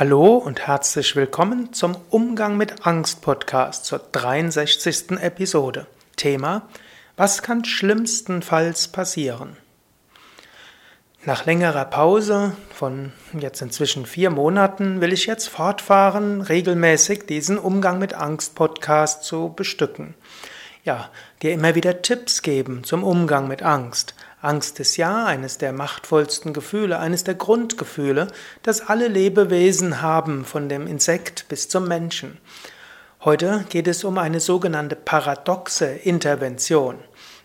Hallo und herzlich willkommen zum Umgang mit Angst Podcast zur 63. Episode. Thema: Was kann schlimmstenfalls passieren? Nach längerer Pause von jetzt inzwischen vier Monaten will ich jetzt fortfahren, regelmäßig diesen Umgang mit Angst Podcast zu bestücken. Ja, dir immer wieder Tipps geben zum Umgang mit Angst. Angst ist ja eines der machtvollsten Gefühle, eines der Grundgefühle, das alle Lebewesen haben, von dem Insekt bis zum Menschen. Heute geht es um eine sogenannte paradoxe Intervention.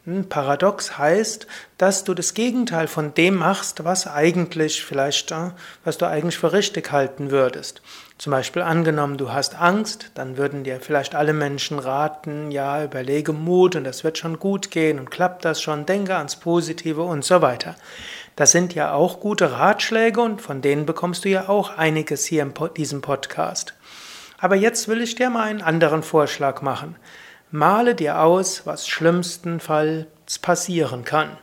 Hm, paradox heißt, dass du das Gegenteil von dem machst, was eigentlich vielleicht, äh, was du eigentlich für richtig halten würdest. Zum Beispiel angenommen, du hast Angst, dann würden dir vielleicht alle Menschen raten, ja, überlege Mut und das wird schon gut gehen und klappt das schon, denke ans Positive und so weiter. Das sind ja auch gute Ratschläge und von denen bekommst du ja auch einiges hier in diesem Podcast. Aber jetzt will ich dir mal einen anderen Vorschlag machen. Male dir aus, was schlimmstenfalls passieren kann.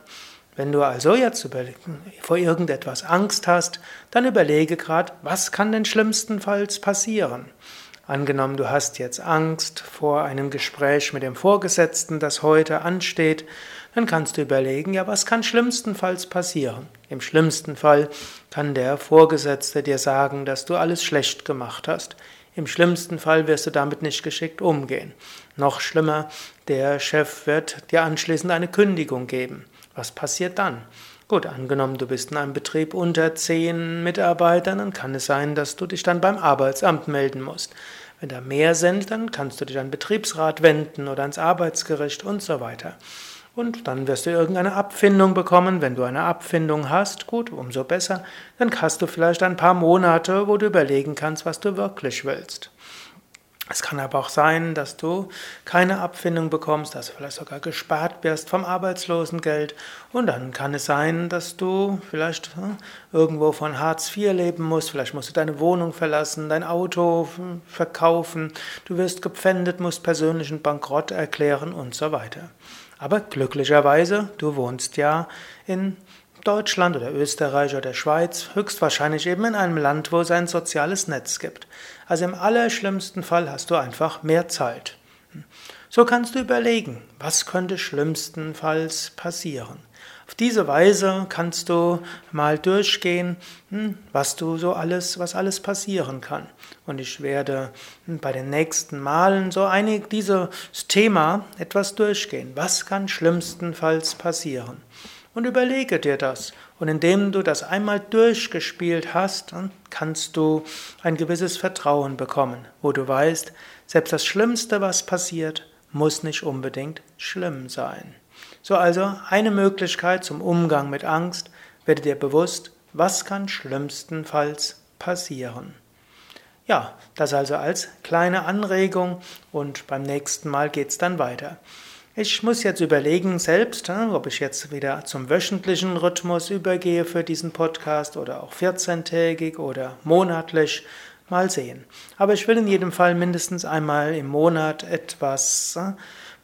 Wenn du also jetzt vor irgendetwas Angst hast, dann überlege gerade, was kann denn schlimmstenfalls passieren? Angenommen, du hast jetzt Angst vor einem Gespräch mit dem Vorgesetzten, das heute ansteht, dann kannst du überlegen, ja, was kann schlimmstenfalls passieren? Im schlimmsten Fall kann der Vorgesetzte dir sagen, dass du alles schlecht gemacht hast. Im schlimmsten Fall wirst du damit nicht geschickt umgehen. Noch schlimmer, der Chef wird dir anschließend eine Kündigung geben. Was passiert dann? Gut, angenommen, du bist in einem Betrieb unter zehn Mitarbeitern, dann kann es sein, dass du dich dann beim Arbeitsamt melden musst. Wenn da mehr sind, dann kannst du dich an den Betriebsrat wenden oder ans Arbeitsgericht und so weiter. Und dann wirst du irgendeine Abfindung bekommen. Wenn du eine Abfindung hast, gut, umso besser. Dann hast du vielleicht ein paar Monate, wo du überlegen kannst, was du wirklich willst. Es kann aber auch sein, dass du keine Abfindung bekommst, dass du vielleicht sogar gespart wirst vom Arbeitslosengeld. Und dann kann es sein, dass du vielleicht hm, irgendwo von Hartz IV leben musst. Vielleicht musst du deine Wohnung verlassen, dein Auto hm, verkaufen. Du wirst gepfändet, musst persönlichen Bankrott erklären und so weiter. Aber glücklicherweise, du wohnst ja in Deutschland oder Österreich oder Schweiz, höchstwahrscheinlich eben in einem Land, wo es ein soziales Netz gibt. Also im allerschlimmsten Fall hast du einfach mehr Zeit. So kannst du überlegen, was könnte schlimmstenfalls passieren. Auf diese Weise kannst du mal durchgehen, hm, was du so alles, was alles passieren kann. Und ich werde hm, bei den nächsten Malen so einig dieses Thema etwas durchgehen. Was kann schlimmstenfalls passieren? Und überlege dir das. Und indem du das einmal durchgespielt hast, kannst du ein gewisses Vertrauen bekommen, wo du weißt, selbst das Schlimmste, was passiert, muss nicht unbedingt schlimm sein. So also eine Möglichkeit zum Umgang mit Angst, werde dir bewusst, was kann schlimmstenfalls passieren. Ja, das also als kleine Anregung und beim nächsten Mal geht's dann weiter. Ich muss jetzt überlegen selbst, ob ich jetzt wieder zum wöchentlichen Rhythmus übergehe für diesen Podcast oder auch 14-tägig oder monatlich. Mal sehen. Aber ich will in jedem Fall mindestens einmal im Monat etwas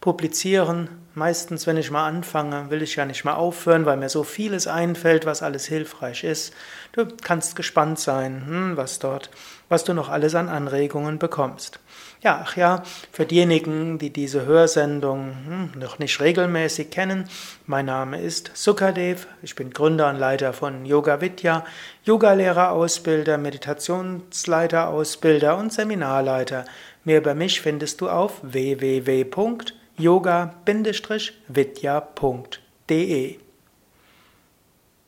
publizieren. Meistens, wenn ich mal anfange, will ich ja nicht mal aufhören, weil mir so vieles einfällt, was alles hilfreich ist. Du kannst gespannt sein, hm, was dort, was du noch alles an Anregungen bekommst. Ja, ach ja, für diejenigen, die diese Hörsendung hm, noch nicht regelmäßig kennen, mein Name ist Sukadev, ich bin Gründer und Leiter von Yoga Vidya, Yogalehrerausbilder, Meditationsleiterausbilder und Seminarleiter. Mehr über mich findest du auf www yoga-vidya.de